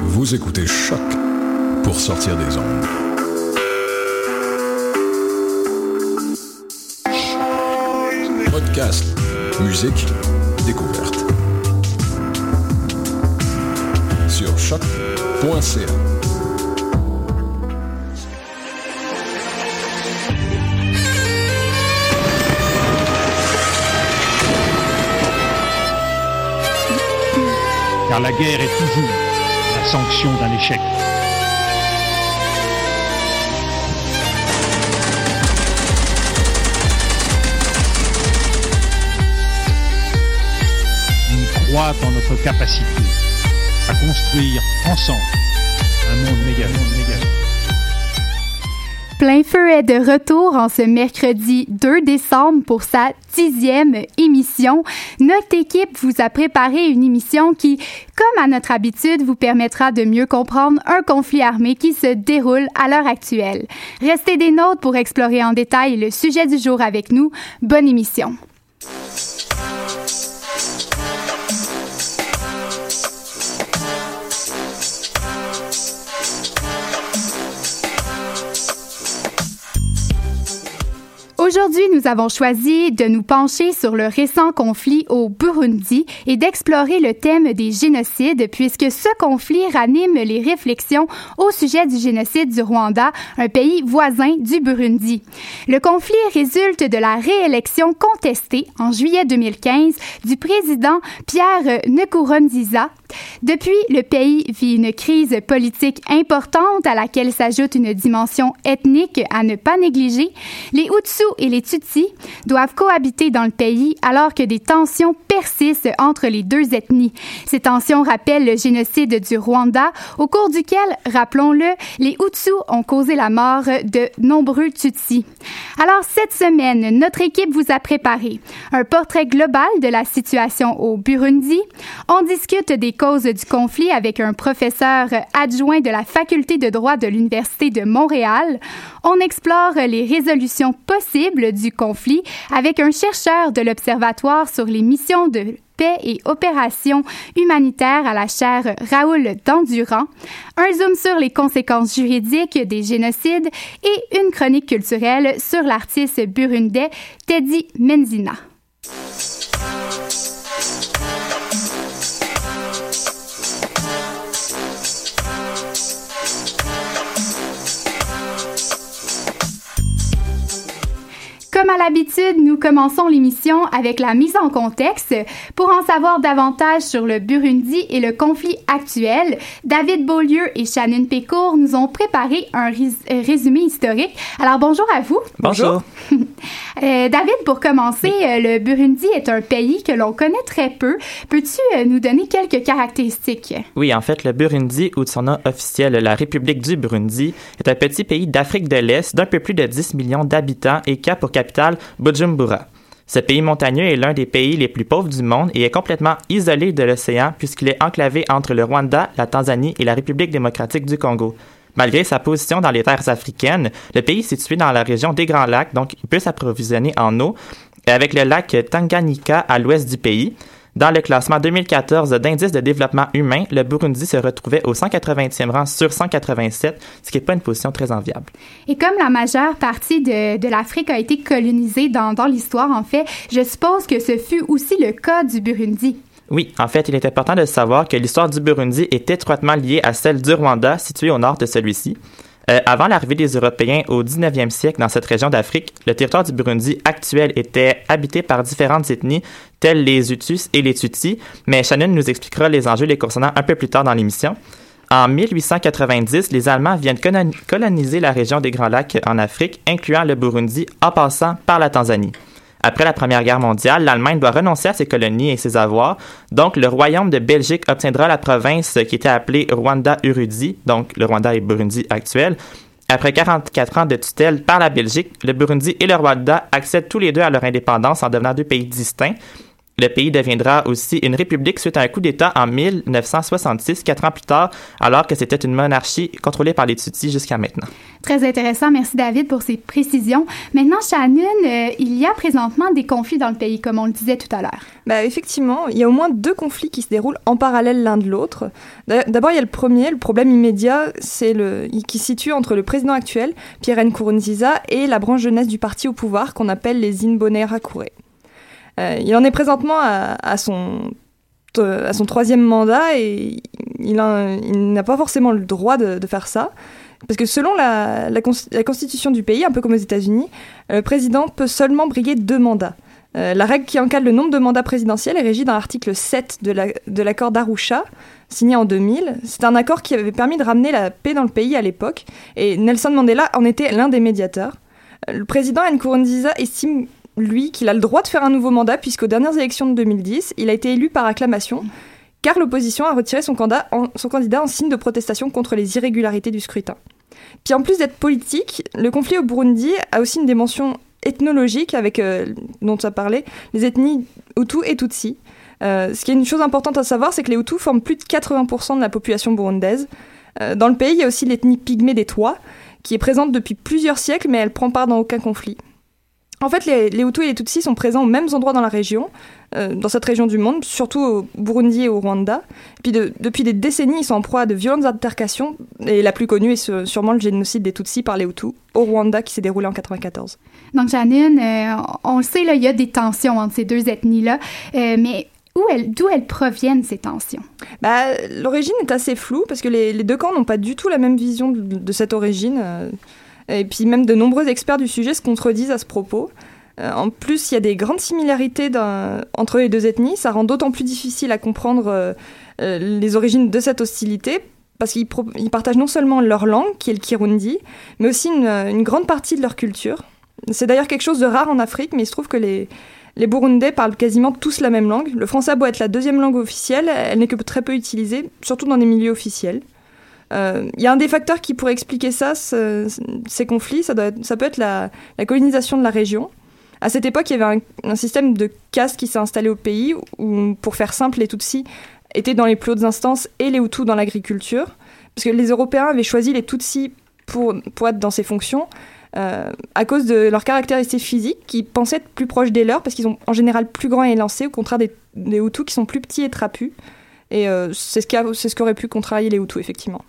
Vous écoutez Choc pour sortir des ondes. Podcast, musique, découverte. Sur choc.ca. car la guerre est toujours sanction d'un échec. On croit en notre capacité à construire ensemble un monde meilleur. Plein Feu est de retour en ce mercredi 2 décembre pour sa dixième émission. Notre équipe vous a préparé une émission qui, comme à notre habitude, vous permettra de mieux comprendre un conflit armé qui se déroule à l'heure actuelle. Restez des notes pour explorer en détail le sujet du jour avec nous. Bonne émission. Aujourd'hui, nous avons choisi de nous pencher sur le récent conflit au Burundi et d'explorer le thème des génocides puisque ce conflit ranime les réflexions au sujet du génocide du Rwanda, un pays voisin du Burundi. Le conflit résulte de la réélection contestée en juillet 2015 du président Pierre Nkurunziza. Depuis, le pays vit une crise politique importante à laquelle s'ajoute une dimension ethnique à ne pas négliger. Les Hutus et les Tutsis doivent cohabiter dans le pays alors que des tensions persistent entre les deux ethnies. Ces tensions rappellent le génocide du Rwanda au cours duquel, rappelons-le, les Hutus ont causé la mort de nombreux Tutsis. Alors cette semaine, notre équipe vous a préparé un portrait global de la situation au Burundi. On discute des causes du conflit avec un professeur adjoint de la faculté de droit de l'Université de Montréal. On explore les résolutions possibles du conflit avec un chercheur de l'Observatoire sur les missions de paix et opérations humanitaires à la chaire Raoul Dandurand, un zoom sur les conséquences juridiques des génocides et une chronique culturelle sur l'artiste burundais Teddy Menzina. Comme à l'habitude, nous commençons l'émission avec la mise en contexte. Pour en savoir davantage sur le Burundi et le conflit actuel, David Beaulieu et Shannon Pécourt nous ont préparé un résumé historique. Alors bonjour à vous. Bonjour. euh, David, pour commencer, oui. le Burundi est un pays que l'on connaît très peu. Peux-tu nous donner quelques caractéristiques? Oui, en fait, le Burundi, ou de son nom officiel, la République du Burundi, est un petit pays d'Afrique de l'Est d'un peu plus de 10 millions d'habitants et a pour capitale Bujumbura. Ce pays montagneux est l'un des pays les plus pauvres du monde et est complètement isolé de l'océan puisqu'il est enclavé entre le Rwanda, la Tanzanie et la République démocratique du Congo. Malgré sa position dans les terres africaines, le pays est situé dans la région des Grands Lacs, donc il peut s'approvisionner en eau avec le lac Tanganyika à l'ouest du pays. Dans le classement 2014 d'indice de développement humain, le Burundi se retrouvait au 180e rang sur 187, ce qui n'est pas une position très enviable. Et comme la majeure partie de, de l'Afrique a été colonisée dans, dans l'histoire, en fait, je suppose que ce fut aussi le cas du Burundi. Oui, en fait, il est important de savoir que l'histoire du Burundi est étroitement liée à celle du Rwanda, situé au nord de celui-ci. Euh, avant l'arrivée des Européens au 19e siècle dans cette région d'Afrique, le territoire du Burundi actuel était habité par différentes ethnies, telles les Hutus et les Tutsis, mais Shannon nous expliquera les enjeux les concernant un peu plus tard dans l'émission. En 1890, les Allemands viennent coloniser la région des Grands Lacs en Afrique, incluant le Burundi, en passant par la Tanzanie. Après la Première Guerre mondiale, l'Allemagne doit renoncer à ses colonies et ses avoirs. Donc, le royaume de Belgique obtiendra la province qui était appelée Rwanda-Urudi, donc le Rwanda et Burundi actuel. Après 44 ans de tutelle par la Belgique, le Burundi et le Rwanda accèdent tous les deux à leur indépendance en devenant deux pays distincts. Le pays deviendra aussi une république suite à un coup d'État en 1966, quatre ans plus tard, alors que c'était une monarchie contrôlée par les Tutsis jusqu'à maintenant. Très intéressant. Merci David pour ces précisions. Maintenant, Shannon, euh, il y a présentement des conflits dans le pays, comme on le disait tout à l'heure. Bah, effectivement, il y a au moins deux conflits qui se déroulent en parallèle l'un de l'autre. D'abord, il y a le premier, le problème immédiat, c'est le qui se situe entre le président actuel, Pierre Nkurunziza, et la branche jeunesse du parti au pouvoir qu'on appelle les Imbonerakure. Euh, il en est présentement à, son à son troisième mandat et il, n'a pas forcément le droit de, faire ça. Parce que selon la, constitution du pays, un peu comme aux États-Unis, le président peut seulement briguer deux mandats. Euh, la règle qui encadre le nombre de mandats présidentiels est régie dans l'article 7 de l'accord d'Arusha, signé en 2000. C'est un accord qui avait permis de ramener la paix dans le pays à l'époque, et Nelson Mandela en était l'un des médiateurs. Euh, le président Nkurunziza estime lui, qu'il a le droit de faire un nouveau mandat, puisqu'aux dernières élections de 2010, il a été élu par acclamation, car l'opposition a retiré son candidat, en, signe de protestation contre les irrégularités du scrutin. Puis en plus d'être politique, le conflit au Burundi a aussi une dimension ethnologique, avec, euh, dont tu as parlé, les ethnies Hutu et Tutsi. Euh, ce qui est une chose importante à savoir, c'est que les Hutus forment plus de 80% de la population burundaise. Euh, dans le pays, il y a aussi l'ethnie pygmée des Toits, qui est présente depuis plusieurs siècles, mais elle prend part dans aucun conflit. En fait, les, Hutus et les Tutsis sont présents aux mêmes endroits dans la région, euh, dans cette région du monde, surtout au Burundi et au Rwanda. puis depuis des décennies, ils sont en proie à de violentes altercations, et la plus connue est sûrement le génocide des Tutsis par les Hutus au Rwanda qui s'est déroulé en 1994. Donc, Janine, euh, on le sait, il y a des tensions entre ces deux ethnies-là, euh, mais d'où elles, elles, proviennent ces tensions? Bah, L'origine est assez floue parce que les, deux camps n'ont pas du tout la même vision de, de cette origine. Et puis même de nombreux experts du sujet se contredisent à ce propos. Euh, en plus, il y a des grandes similarités entre les deux ethnies. Ça rend d'autant plus difficile à comprendre euh, euh, les origines de cette hostilité, parce qu'ils partagent non seulement leur langue, qui est le Kirundi, mais aussi une, grande partie de leur culture. C'est d'ailleurs quelque chose de rare en Afrique, mais il se trouve que les, Burundais parlent quasiment tous la même langue. Le français a beau être la deuxième langue officielle, elle n'est que très peu utilisée, surtout dans les milieux officiels. Il euh, y a un des facteurs qui pourrait expliquer ça, ces conflits, ça, peut être la, colonisation de la région. À cette époque, il y avait un, système de caste qui s'est installé au pays, où, pour faire simple, les Tutsis étaient dans les plus hautes instances et les Hutus dans l'agriculture, parce que les Européens avaient choisi les Tutsis pour, pour être dans ces fonctions, euh, à cause de leurs caractéristiques physiques qui pensaient être plus proches des leurs, parce qu'ils sont en général plus grands et élancés, au contraire des, des Hutus qui sont plus petits et trapus. Et euh, c'est ce qu'auraient pu contrarier les Hutus, effectivement.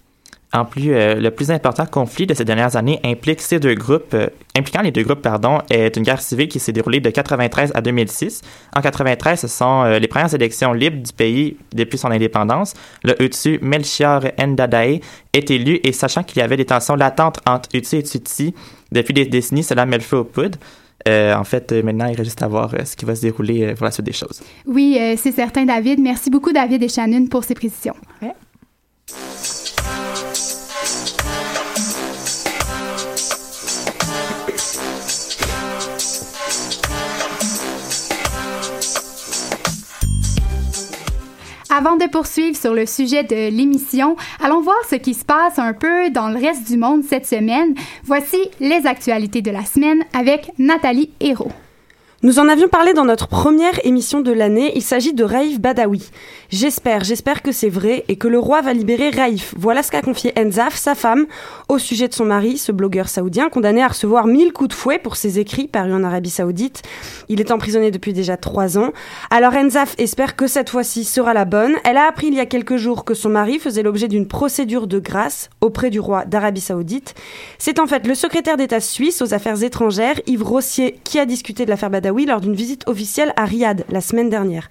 En plus, euh, le plus important conflit de ces dernières années implique ces deux groupes, euh, impliquant les deux groupes, pardon, est une guerre civile qui s'est déroulée de 93 à 2006. En 93, ce sont euh, les premières élections libres du pays depuis son indépendance. Le Hutu Melchior Ndadaye est élu et sachant qu'il y avait des tensions latentes entre Hutu et Tutsi depuis des décennies, cela met le feu aux poudres. en fait, maintenant, il reste juste à voir ce qui va se dérouler pour la suite des choses. Oui, c'est certain, David. Merci beaucoup, David et Shannon, pour ces précisions. Avant de poursuivre sur le sujet de l'émission, allons voir ce qui se passe un peu dans le reste du monde cette semaine. Voici les actualités de la semaine avec Nathalie Hérault. Nous en avions parlé dans notre première émission de l'année, il s'agit de Raif Badawi. J'espère, j'espère que c'est vrai et que le roi va libérer Raif. Voilà ce qu'a confié Enzaf, sa femme, au sujet de son mari, ce blogueur saoudien, condamné à recevoir mille coups de fouet pour ses écrits parus en Arabie saoudite. Il est emprisonné depuis déjà trois ans. Alors Enzaf espère que cette fois-ci sera la bonne. Elle a appris il y a quelques jours que son mari faisait l'objet d'une procédure de grâce auprès du roi d'Arabie saoudite. C'est en fait le secrétaire d'État suisse aux affaires étrangères, Yves Rossier, qui a discuté de l'affaire Badawi lors d'une visite officielle à Riyad la semaine dernière.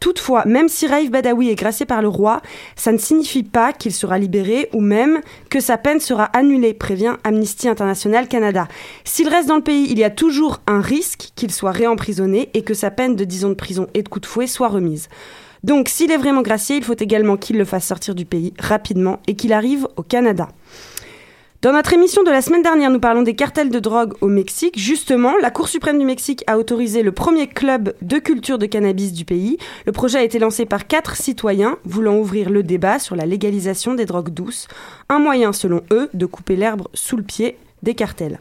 Toutefois, même si Raif Badawi est gracié par le roi, ça ne signifie pas qu'il sera libéré ou même que sa peine sera annulée, prévient Amnesty International Canada. S'il reste dans le pays, il y a toujours un risque qu'il soit réemprisonné et que sa peine de 10 ans de prison et de coup de fouet soit remise. Donc, s'il est vraiment gracié, il faut également qu'il le fasse sortir du pays rapidement et qu'il arrive au Canada. Dans notre émission de la semaine dernière, nous parlons des cartels de drogue au Mexique. Justement, la Cour suprême du Mexique a autorisé le premier club de culture de cannabis du pays. Le projet a été lancé par quatre citoyens voulant ouvrir le débat sur la légalisation des drogues douces, un moyen selon eux de couper l'herbe sous le pied des cartels.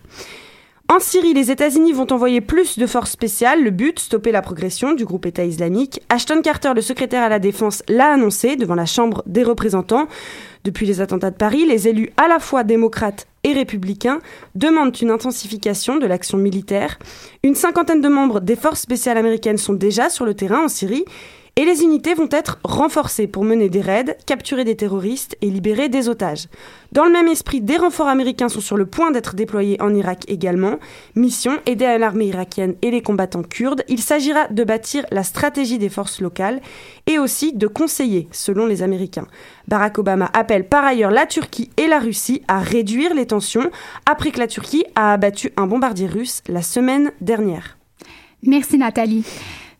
En Syrie, les États-Unis vont envoyer plus de forces spéciales. Le but, stopper la progression du groupe État islamique. Ashton Carter, le secrétaire à la défense, l'a annoncé devant la Chambre des représentants. Depuis les attentats de Paris, les élus à la fois démocrates et républicains demandent une intensification de l'action militaire. Une cinquantaine de membres des forces spéciales américaines sont déjà sur le terrain en Syrie et les unités vont être renforcées pour mener des raids, capturer des terroristes et libérer des otages. Dans le même esprit, des renforts américains sont sur le point d'être déployés en Irak également. Mission, aider à l'armée irakienne et les combattants kurdes. Il s'agira de bâtir la stratégie des forces locales et aussi de conseiller, selon les Américains. Barack Obama appelle par ailleurs la Turquie et la Russie à réduire les tensions après que la Turquie a abattu un bombardier russe la semaine dernière. Merci Nathalie.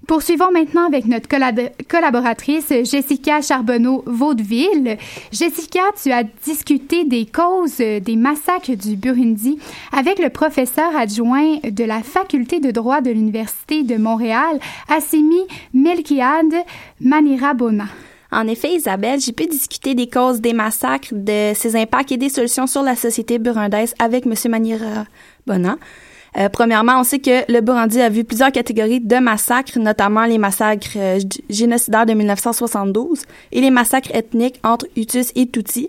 Poursuivons maintenant avec notre collaboratrice Jessica Charbonneau-Vaudeville. Jessica, tu as discuté des causes des massacres du Burundi avec le professeur adjoint de la faculté de droit de l'Université de Montréal, Assimi Melkiad Manirabona. En effet, Isabelle, j'ai pu discuter des causes des massacres, de ses impacts et des solutions sur la société burundaise avec M. Manirabona. Euh, premièrement, on sait que le Burundi a vu plusieurs catégories de massacres, notamment les massacres euh, génocidaires de 1972 et les massacres ethniques entre Hutus et Tutsis.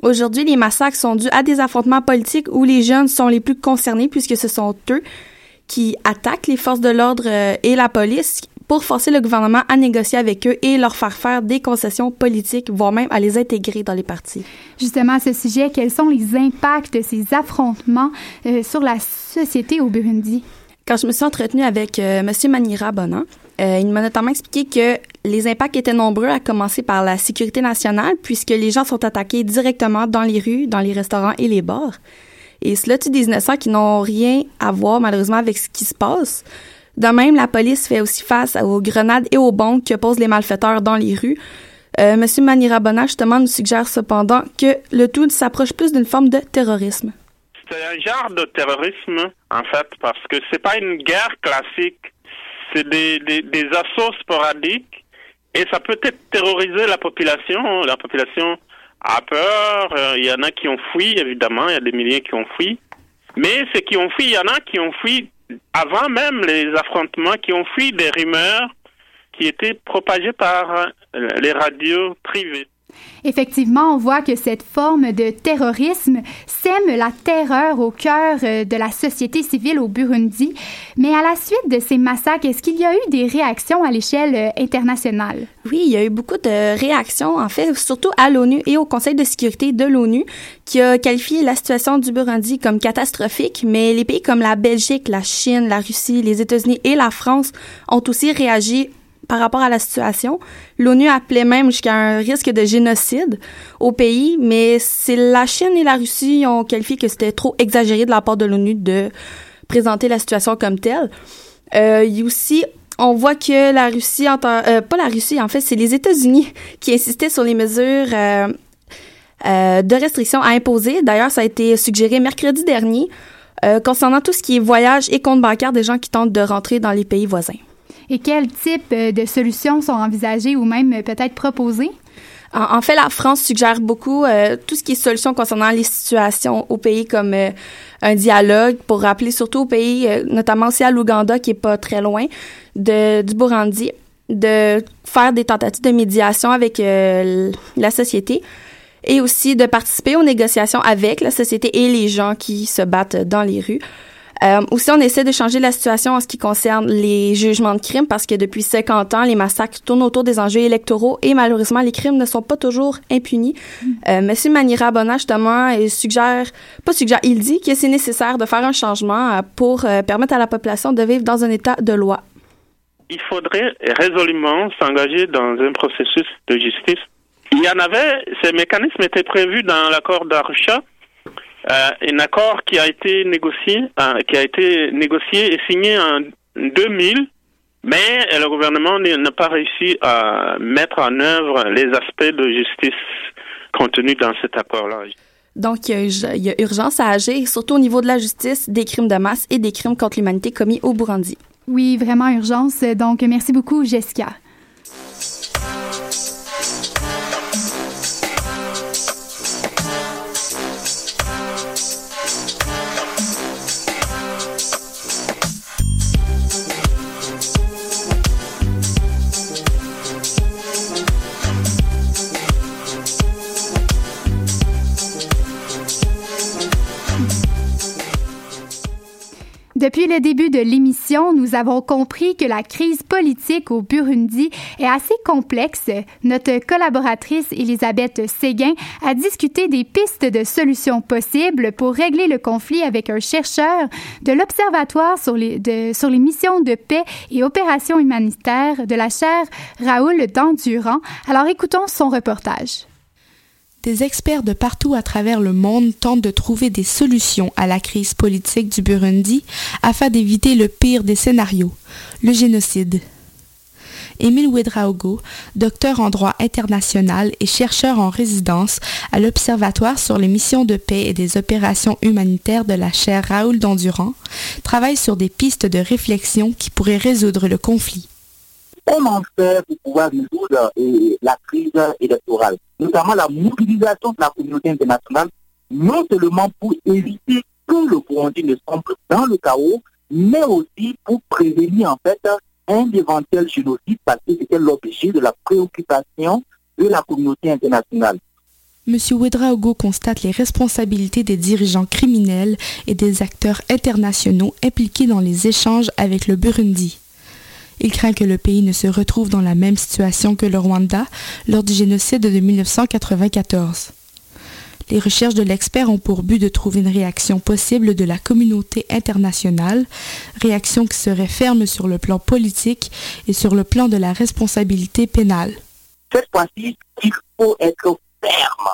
Aujourd'hui, les massacres sont dus à des affrontements politiques où les jeunes sont les plus concernés puisque ce sont eux qui attaquent les forces de l'ordre euh, et la police pour forcer le gouvernement à négocier avec eux et leur faire faire des concessions politiques, voire même à les intégrer dans les partis. Justement, à ce sujet, quels sont les impacts de ces affrontements euh, sur la société au Burundi? Quand je me suis entretenue avec euh, M. Manira Bonan, euh, il m'a notamment expliqué que les impacts étaient nombreux, à commencer par la sécurité nationale, puisque les gens sont attaqués directement dans les rues, dans les restaurants et les bars. Et cela tue des innocents qui n'ont rien à voir, malheureusement, avec ce qui se passe. De même, la police fait aussi face aux grenades et aux bombes que posent les malfaiteurs dans les rues. Euh, Monsieur Manirabona, justement, nous suggère cependant que le tout s'approche plus d'une forme de terrorisme. C'est un genre de terrorisme, en fait, parce que c'est pas une guerre classique. C'est des, des, assauts sporadiques et ça peut être terroriser la population. La population a peur. Euh, il y en a qui ont fui, évidemment. Il y a des milliers qui ont fui. Mais ceux qui ont fui, il y en a qui ont fui avant même les affrontements, qui ont fui des rumeurs qui étaient propagées par les radios privées. Effectivement, on voit que cette forme de terrorisme sème la terreur au cœur euh, de la société civile au Burundi. Mais à la suite de ces massacres, est-ce qu'il y a eu des réactions à l'échelle euh, internationale? Oui, il y a eu beaucoup de réactions, en fait, surtout à l'ONU et au Conseil de sécurité de l'ONU, qui a qualifié la situation du Burundi comme catastrophique, mais les pays comme la Belgique, la Chine, la Russie, les États-Unis et la France ont aussi réagi par rapport à la situation. L'ONU appelait même jusqu'à un risque de génocide au pays, mais c'est la Chine et la Russie ont qualifié que c'était trop exagéré de la part de l'ONU de présenter la situation comme telle. Euh, aussi on voit que la Russie, euh, pas la Russie, en fait, c'est les États-Unis qui insistaient sur les mesures euh, euh, de restriction à imposer. D'ailleurs, ça a été suggéré mercredi dernier concernant tout ce qui est voyage et compte bancaire des gens qui tentent de rentrer dans les pays voisins et quels types euh, de solutions sont envisagées ou même euh, peut-être proposées? En, fait, la France suggère beaucoup euh, tout ce qui est solution concernant les situations au pays comme un dialogue pour rappeler surtout au pays, notamment aussi à l'Ouganda qui est pas très loin de, du Burundi, de faire des tentatives de médiation avec la société et aussi de participer aux négociations avec la société et les gens qui se battent dans les rues. Euh, aussi, on essaie de changer la situation en ce qui concerne les jugements de crimes parce que depuis 50 ans, les massacres tournent autour des enjeux électoraux et malheureusement, les crimes ne sont pas toujours impunis. Euh, Monsieur Manira Bona, justement, il suggère, pas suggère, il dit que c'est nécessaire de faire un changement euh, pour euh, permettre à la population de vivre dans un état de loi. Il faudrait résolument s'engager dans un processus de justice. Il y en avait, ces mécanismes étaient prévus dans l'accord d'Arusha, euh, un accord qui a été négocié, euh, qui a été négocié et signé en 2000, mais le gouvernement n'a pas réussi à mettre en œuvre les aspects de justice contenus dans cet accord-là. Donc, il y, a urgence à agir, surtout au niveau de la justice, des crimes de masse et des crimes contre l'humanité commis au Burundi. Oui, vraiment urgence. Donc, merci beaucoup, Jessica. Depuis le début de l'émission, nous avons compris que la crise politique au Burundi est assez complexe. Notre collaboratrice Elisabeth Séguin a discuté des pistes de solutions possibles pour régler le conflit avec un chercheur de l'Observatoire sur les, sur les missions de paix et opérations humanitaires de la chaire Raoul Dandurand. Alors écoutons son reportage. Des experts de partout à travers le monde tentent de trouver des solutions à la crise politique du Burundi afin d'éviter le pire des scénarios, le génocide. Émile Ouedraogo, docteur en droit international et chercheur en résidence à l'Observatoire sur les missions de paix et des opérations humanitaires de la chaire Raoul Dandurand, travaille sur des pistes de réflexion qui pourraient résoudre le conflit comment faire pour pouvoir résoudre la crise électorale, notamment la mobilisation de la communauté internationale, non seulement pour éviter que le Burundi ne sombre dans le chaos, mais aussi pour prévenir en fait un éventuel génocide parce que c'était l'objet de la préoccupation de la communauté internationale. M. Ouedraogo constate les responsabilités des dirigeants criminels et des acteurs internationaux impliqués dans les échanges avec le Burundi. Il craint que le pays ne se retrouve dans la même situation que le Rwanda lors du génocide de 1994. Les recherches de l'expert ont pour but de trouver une réaction possible de la communauté internationale, réaction qui serait ferme sur le plan politique et sur le plan de la responsabilité pénale. Cette fois-ci, il faut être ferme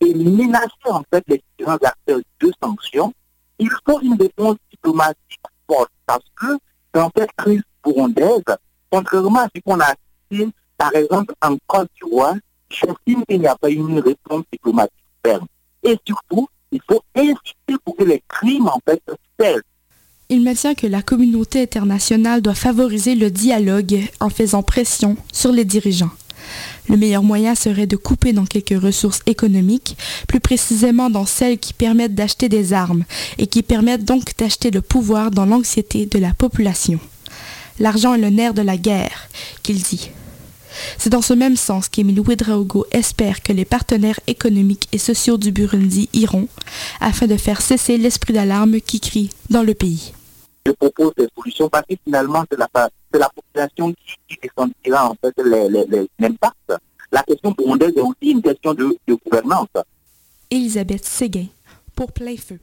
et menacer en fait les différents acteurs de sanctions. Il faut une réponse diplomatique forte parce que cette crise contrairement à ce qu'on a par exemple, en Côte d'Ivoire, j'estime qu'il n'y a pas une réponse diplomatique ferme. Et surtout, il faut insister pour que les crimes, en fait. Il maintient que la communauté internationale doit favoriser le dialogue en faisant pression sur les dirigeants. Le meilleur moyen serait de couper dans quelques ressources économiques, plus précisément dans celles qui permettent d'acheter des armes et qui permettent donc d'acheter le pouvoir dans l'anxiété de la population. L'argent est le nerf de la guerre, qu'il dit. C'est dans ce même sens qu'Emile Ouedraogo espère que les partenaires économiques et sociaux du Burundi iront afin de faire cesser l'esprit d'alarme qui crie dans le pays. Je propose des solutions parce que finalement c'est la, la, population qui, qui en fait l'impact. La question burundaise est aussi une question de, gouvernance. Elisabeth Séguin pour Plein Feu.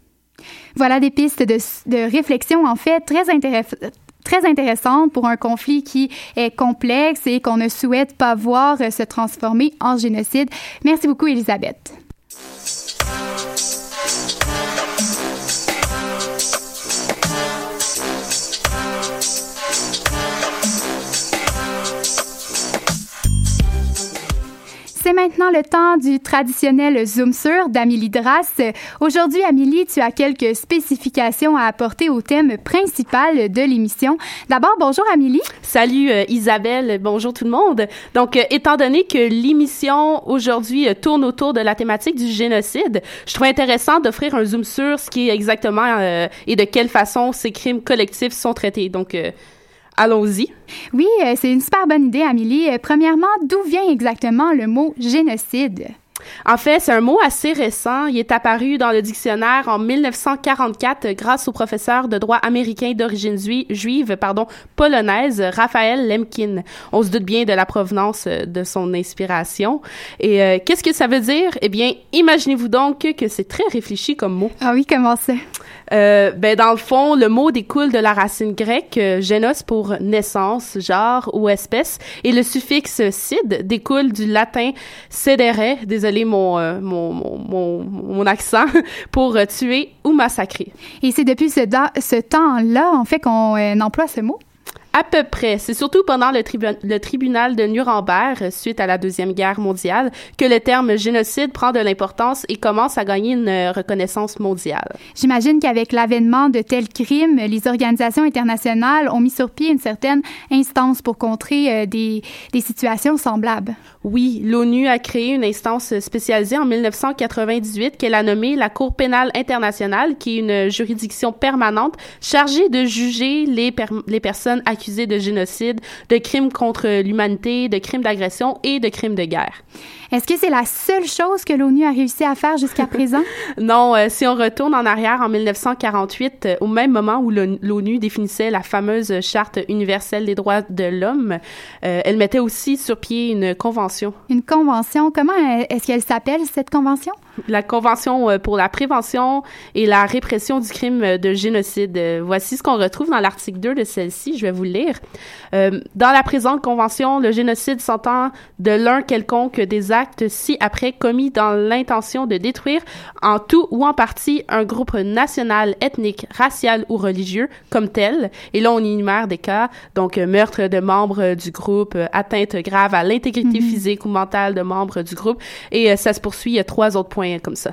Voilà des pistes de, de réflexion en fait très intéressantes très intéressante pour un conflit qui est complexe et qu'on ne souhaite pas voir se transformer en génocide. Merci beaucoup, Elisabeth. C'est maintenant le temps du traditionnel Zoom sur d'Amélie Drasse. Aujourd'hui, Amélie, tu as quelques spécifications à apporter au thème principal de l'émission. D'abord, bonjour Amélie. Salut euh, Isabelle, bonjour tout le monde. Donc, euh, étant donné que l'émission aujourd'hui euh, tourne autour de la thématique du génocide, je trouve intéressant d'offrir un Zoom sur ce qui est exactement et de quelle façon ces crimes collectifs sont traités. Donc, Allons-y. Oui, euh, c'est une super bonne idée, Amélie. Euh, premièrement, d'où vient exactement le mot génocide? En fait, c'est un mot assez récent. Il est apparu dans le dictionnaire en 1944 grâce au professeur de droit américain d'origine juive, pardon, polonaise, Raphaël Lemkin. On se doute bien de la provenance euh, de son inspiration. Et qu'est-ce que ça veut dire? Eh bien, imaginez-vous donc que c'est très réfléchi comme mot. Ah oui, comment ça? Euh, ben dans le fond, le mot découle de la racine grecque euh, génos pour naissance, genre ou espèce, et le suffixe cid découle du latin cedere, désolé mon, euh, mon, mon, mon, accent, pour tuer ou massacrer. Et c'est depuis ce, ce temps-là, en fait, qu'on emploie ce mot? À peu près. C'est surtout pendant le, le, tribunal de Nuremberg, suite à la Deuxième Guerre mondiale, que le terme génocide prend de l'importance et commence à gagner une reconnaissance mondiale. J'imagine qu'avec l'avènement de tels crimes, les organisations internationales ont mis sur pied une certaine instance pour contrer euh, des, des situations semblables. Oui, l'ONU a créé une instance spécialisée en 1998 qu'elle a nommée la Cour pénale internationale, qui est une juridiction permanente chargée de juger les, les personnes accusées de génocide, de crimes contre l'humanité, de crimes d'agression et de crimes de guerre. Est-ce que c'est la seule chose que l'ONU a réussi à faire jusqu'à présent? non, euh, si on retourne en arrière en 1948, euh, au même moment où l'ONU définissait la fameuse Charte universelle des droits de l'homme, euh, elle mettait aussi sur pied une convention. Une convention? Comment est-ce qu'elle s'appelle, cette convention? La Convention pour la prévention et la répression du crime de génocide. Voici ce qu'on retrouve dans l'article 2 de celle-ci. Je vais vous le lire. dans la présente convention, le génocide s'entend de l'un quelconque des actes si après commis dans l'intention de détruire en tout ou en partie un groupe national, ethnique, racial ou religieux comme tel. Et là, on énumère des cas, donc euh, meurtre de membres du groupe, euh, atteinte grave à l'intégrité mhm. physique ou mentale de membres du groupe. Et euh, ça se poursuit, il y a trois autres points comme ça.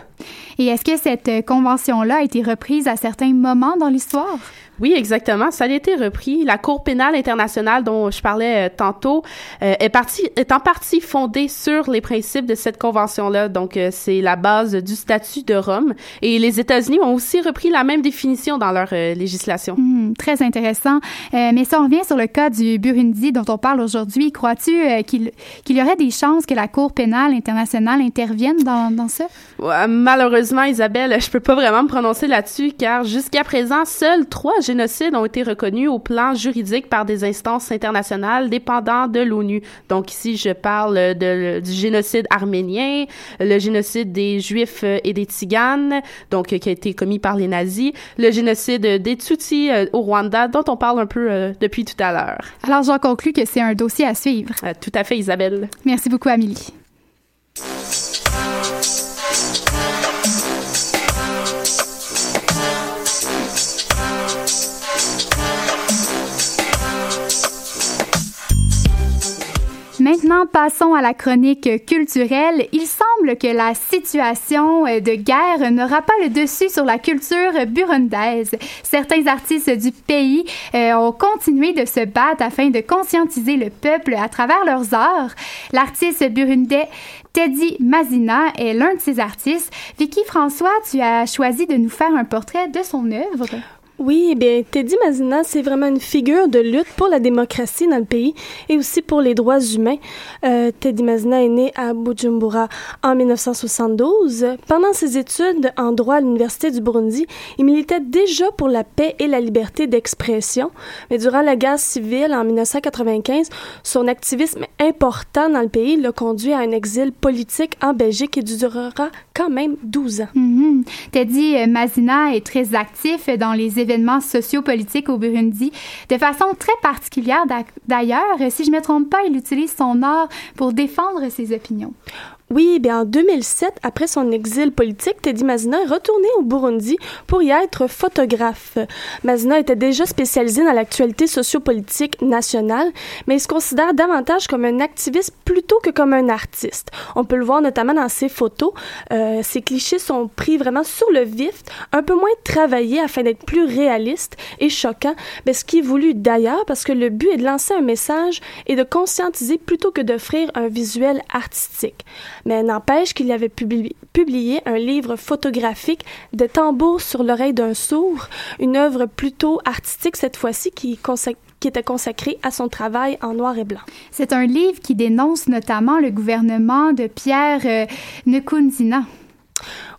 Et est-ce que cette convention-là a été reprise à certains moments dans l'histoire? Oui, exactement. Ça a été repris. La Cour pénale internationale dont je parlais euh, tantôt euh, est, partie, est en partie fondée sur les principes de cette convention-là. Donc, euh, c'est la base du statut de Rome. Et les États-Unis ont aussi repris la même définition dans leur législation. Hmm, très intéressant. mais si on revient sur le cas du Burundi dont on parle aujourd'hui, crois-tu qu'il y aurait des chances que la Cour pénale internationale intervienne dans, dans ça? malheureusement, Isabelle, je peux pas vraiment me prononcer là-dessus car jusqu'à présent, seuls trois génocides ont été reconnus au plan juridique par des instances internationales dépendant de l'ONU. Donc ici, je parle de, du génocide arménien, le génocide des Juifs et des Tziganes, donc qui a été commis par les nazis, le génocide des Tutsis euh, au Rwanda, dont on parle un peu euh, depuis tout à l'heure. Alors j'en conclus que c'est un dossier à suivre. Euh, tout à fait, Isabelle. Merci beaucoup, Amélie. Maintenant, passons à la chronique culturelle. Il semble que la situation de guerre n'aura pas le dessus sur la culture burundaise. Certains artistes du pays euh, ont continué de se battre afin de conscientiser le peuple à travers leurs arts. L'artiste burundais Teddy Mazina est l'un de ces artistes. Vicky François, tu as choisi de nous faire un portrait de son œuvre. Oui, eh bien, Teddy Mazina, c'est vraiment une figure de lutte pour la démocratie dans le pays et aussi pour les droits humains. Euh, Teddy Mazina est né à Bujumbura en 1972. Pendant ses études en droit à l'Université du Burundi, il militait déjà pour la paix et la liberté d'expression. Mais durant la guerre civile en 1995, son activisme important dans le pays l'a conduit à un exil politique en Belgique et durera quand même 12 ans. Mm-hmm. Teddy Mazina est très actif dans les événements événements au Burundi de façon très particulière. D'ailleurs, si je ne me trompe pas, il utilise son art pour défendre ses opinions. Oui, bien en 2007, après son exil politique, Teddy Mazina est retourné au Burundi pour y être photographe. Mazina était déjà spécialisé dans l'actualité sociopolitique nationale, mais il se considère davantage comme un activiste plutôt que comme un artiste. On peut le voir notamment dans ses photos. Euh, ses clichés sont pris vraiment sur le vif, un peu moins travaillés afin d'être plus réalistes et choquants, mais ce qui est voulu d'ailleurs parce que le but est de lancer un message et de conscientiser plutôt que d'offrir un visuel artistique. Mais n'empêche qu'il avait publié un livre photographique de tambours sur l'oreille d'un sourd, une œuvre plutôt artistique cette fois-ci qui, était consacrée à son travail en noir et blanc. C'est un livre qui dénonce notamment le gouvernement de Pierre euh.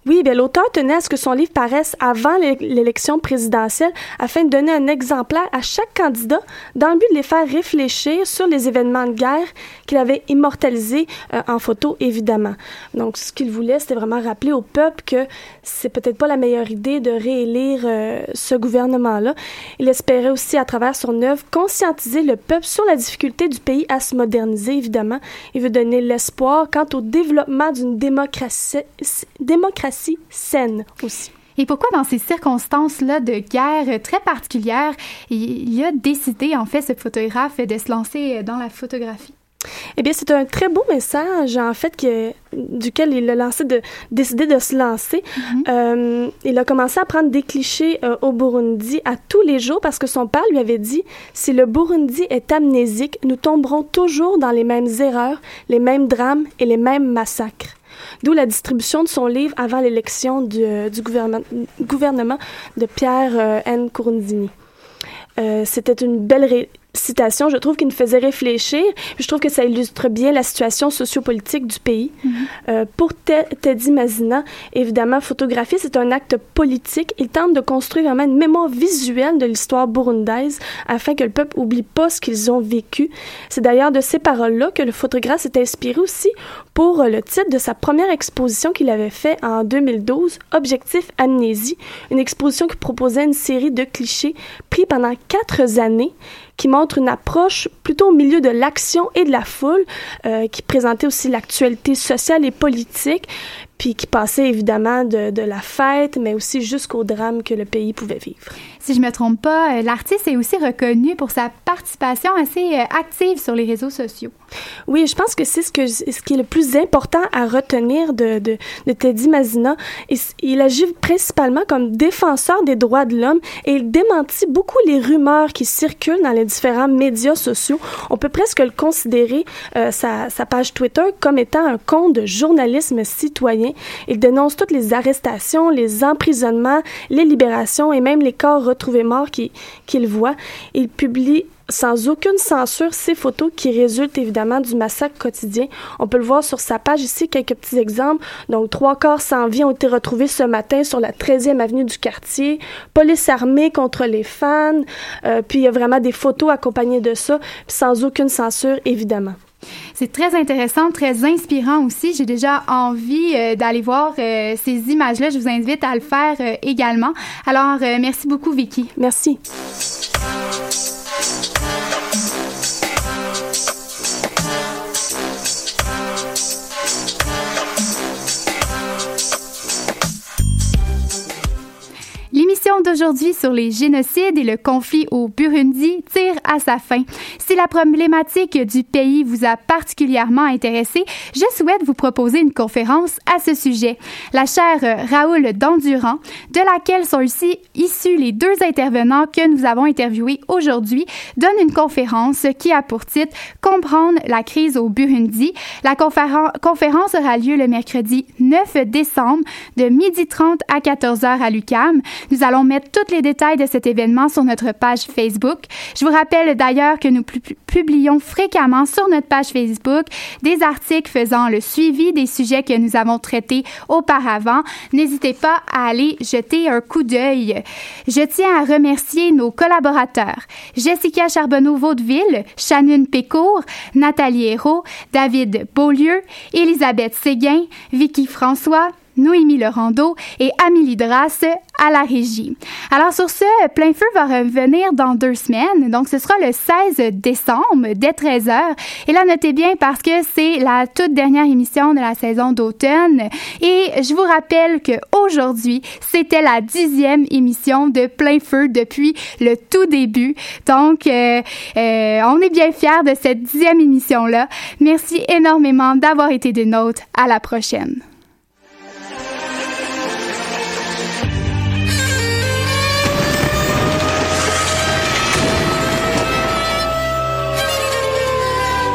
Oui, bien, l'auteur tenait à ce que son livre paraisse avant l'élection présidentielle afin de donner un exemplaire à chaque candidat dans le but de les faire réfléchir sur les événements de guerre qu'il avait immortalisés euh, en photo, évidemment. Donc, ce qu'il voulait, c'était vraiment rappeler au peuple que c'est peut-être pas la meilleure idée de réélire euh, ce gouvernement-là. Il espérait aussi, à travers son œuvre, conscientiser le peuple sur la difficulté du pays à se moderniser, évidemment. Il veut donner l'espoir quant au développement d'une démocratie saine aussi. Et pourquoi, dans ces circonstances-là de guerre très particulières, il a décidé, en fait, ce photographe, de se lancer dans la photographie? Eh bien, c'est un très beau message, en fait, que, duquel il a lancé de, décidé de se lancer. Mm-hmm. Euh, il a commencé à prendre des clichés euh, au Burundi à tous les jours parce que son père lui avait dit si le Burundi est amnésique, nous tomberons toujours dans les mêmes erreurs, les mêmes drames et les mêmes massacres. D'où la distribution de son livre avant l'élection du, euh, gouvernement, de Pierre N. Courndini. C'était une belle, citation, je trouve, qui nous faisait réfléchir. Je trouve que ça illustre bien la situation sociopolitique du pays. Mm-hmm. euh, pour Teddy Mazina, évidemment, photographier, c'est un acte politique. Il tente de construire vraiment une mémoire visuelle de l'histoire burundaise afin que le peuple oublie pas ce qu'ils ont vécu. C'est d'ailleurs de ces paroles-là que le photographe s'est inspiré aussi pour le titre de sa première exposition qu'il avait fait en 2012, Objectif Amnésie, une exposition qui proposait une série de clichés pris pendant quatre années qui montre une approche plutôt au milieu de l'action et de la foule, euh, qui présentait aussi l'actualité sociale et politique, puis qui passait évidemment de, de la fête, mais aussi jusqu'au drame que le pays pouvait vivre. Si je me trompe pas, euh, l'artiste est aussi reconnu pour sa participation assez euh, active sur les réseaux sociaux. Oui, je pense que c'est ce, que, ce qui est le plus important à retenir de, de, de Teddy Mazina. Il, il agit principalement comme défenseur des droits de l'homme et il démentit beaucoup les rumeurs qui circulent dans les différents médias sociaux. On peut presque le considérer, euh, sa, sa page Twitter, comme étant un compte de journalisme citoyen. Il dénonce toutes les arrestations, les emprisonnements, les libérations et même les corps retrouvés morts qu'il voit. Il publie sans aucune censure ces photos qui résultent évidemment du massacre quotidien. On peut le voir sur sa page ici, quelques petits exemples. Donc, trois corps sans vie ont été retrouvés ce matin sur la 13e avenue du quartier. Police armée contre les fans. Euh, puis, il y a vraiment des photos accompagnées de ça, sans aucune censure, évidemment. C'est très intéressant, très inspirant aussi. J'ai déjà envie euh, d'aller voir euh, ces images-là. Je vous invite à le faire euh, également. Alors, merci beaucoup, Vicky. Merci. D'aujourd'hui sur les génocides et le conflit au Burundi tire à sa fin. Si la problématique du pays vous a particulièrement intéressé, je souhaite vous proposer une conférence à ce sujet. La chaire Raoul Dandurand, de laquelle sont ici issus les deux intervenants que nous avons interviewés aujourd'hui, donne une conférence qui a pour titre Comprendre la crise au Burundi. La conférence aura lieu le mercredi 9 décembre de 12h30 à 14h à l'UCAM. Nous allons mettre tous les détails de cet événement sur notre page Facebook. Je vous rappelle d'ailleurs que nous publions fréquemment sur notre page Facebook des articles faisant le suivi des sujets que nous avons traités auparavant. N'hésitez pas à aller jeter un coup d'œil. Je tiens à remercier nos collaborateurs Jessica Charbonneau-Vaudeville, Shannon Pécourt, Nathalie Hérault, David Beaulieu, Elisabeth Séguin, Vicky François, Noémie Lerando et Amélie Drasse à la régie. Alors sur ce, Plein Feu va revenir dans deux semaines, donc ce sera le 16 décembre dès 13h. Et là, notez bien parce que c'est la toute dernière émission de la saison d'automne. Et je vous rappelle que aujourd'hui, c'était la dixième émission de Plein Feu depuis le tout début. Donc, euh, euh, on est bien fiers de cette dixième émission-là. Merci énormément d'avoir été des nôtres. À la prochaine.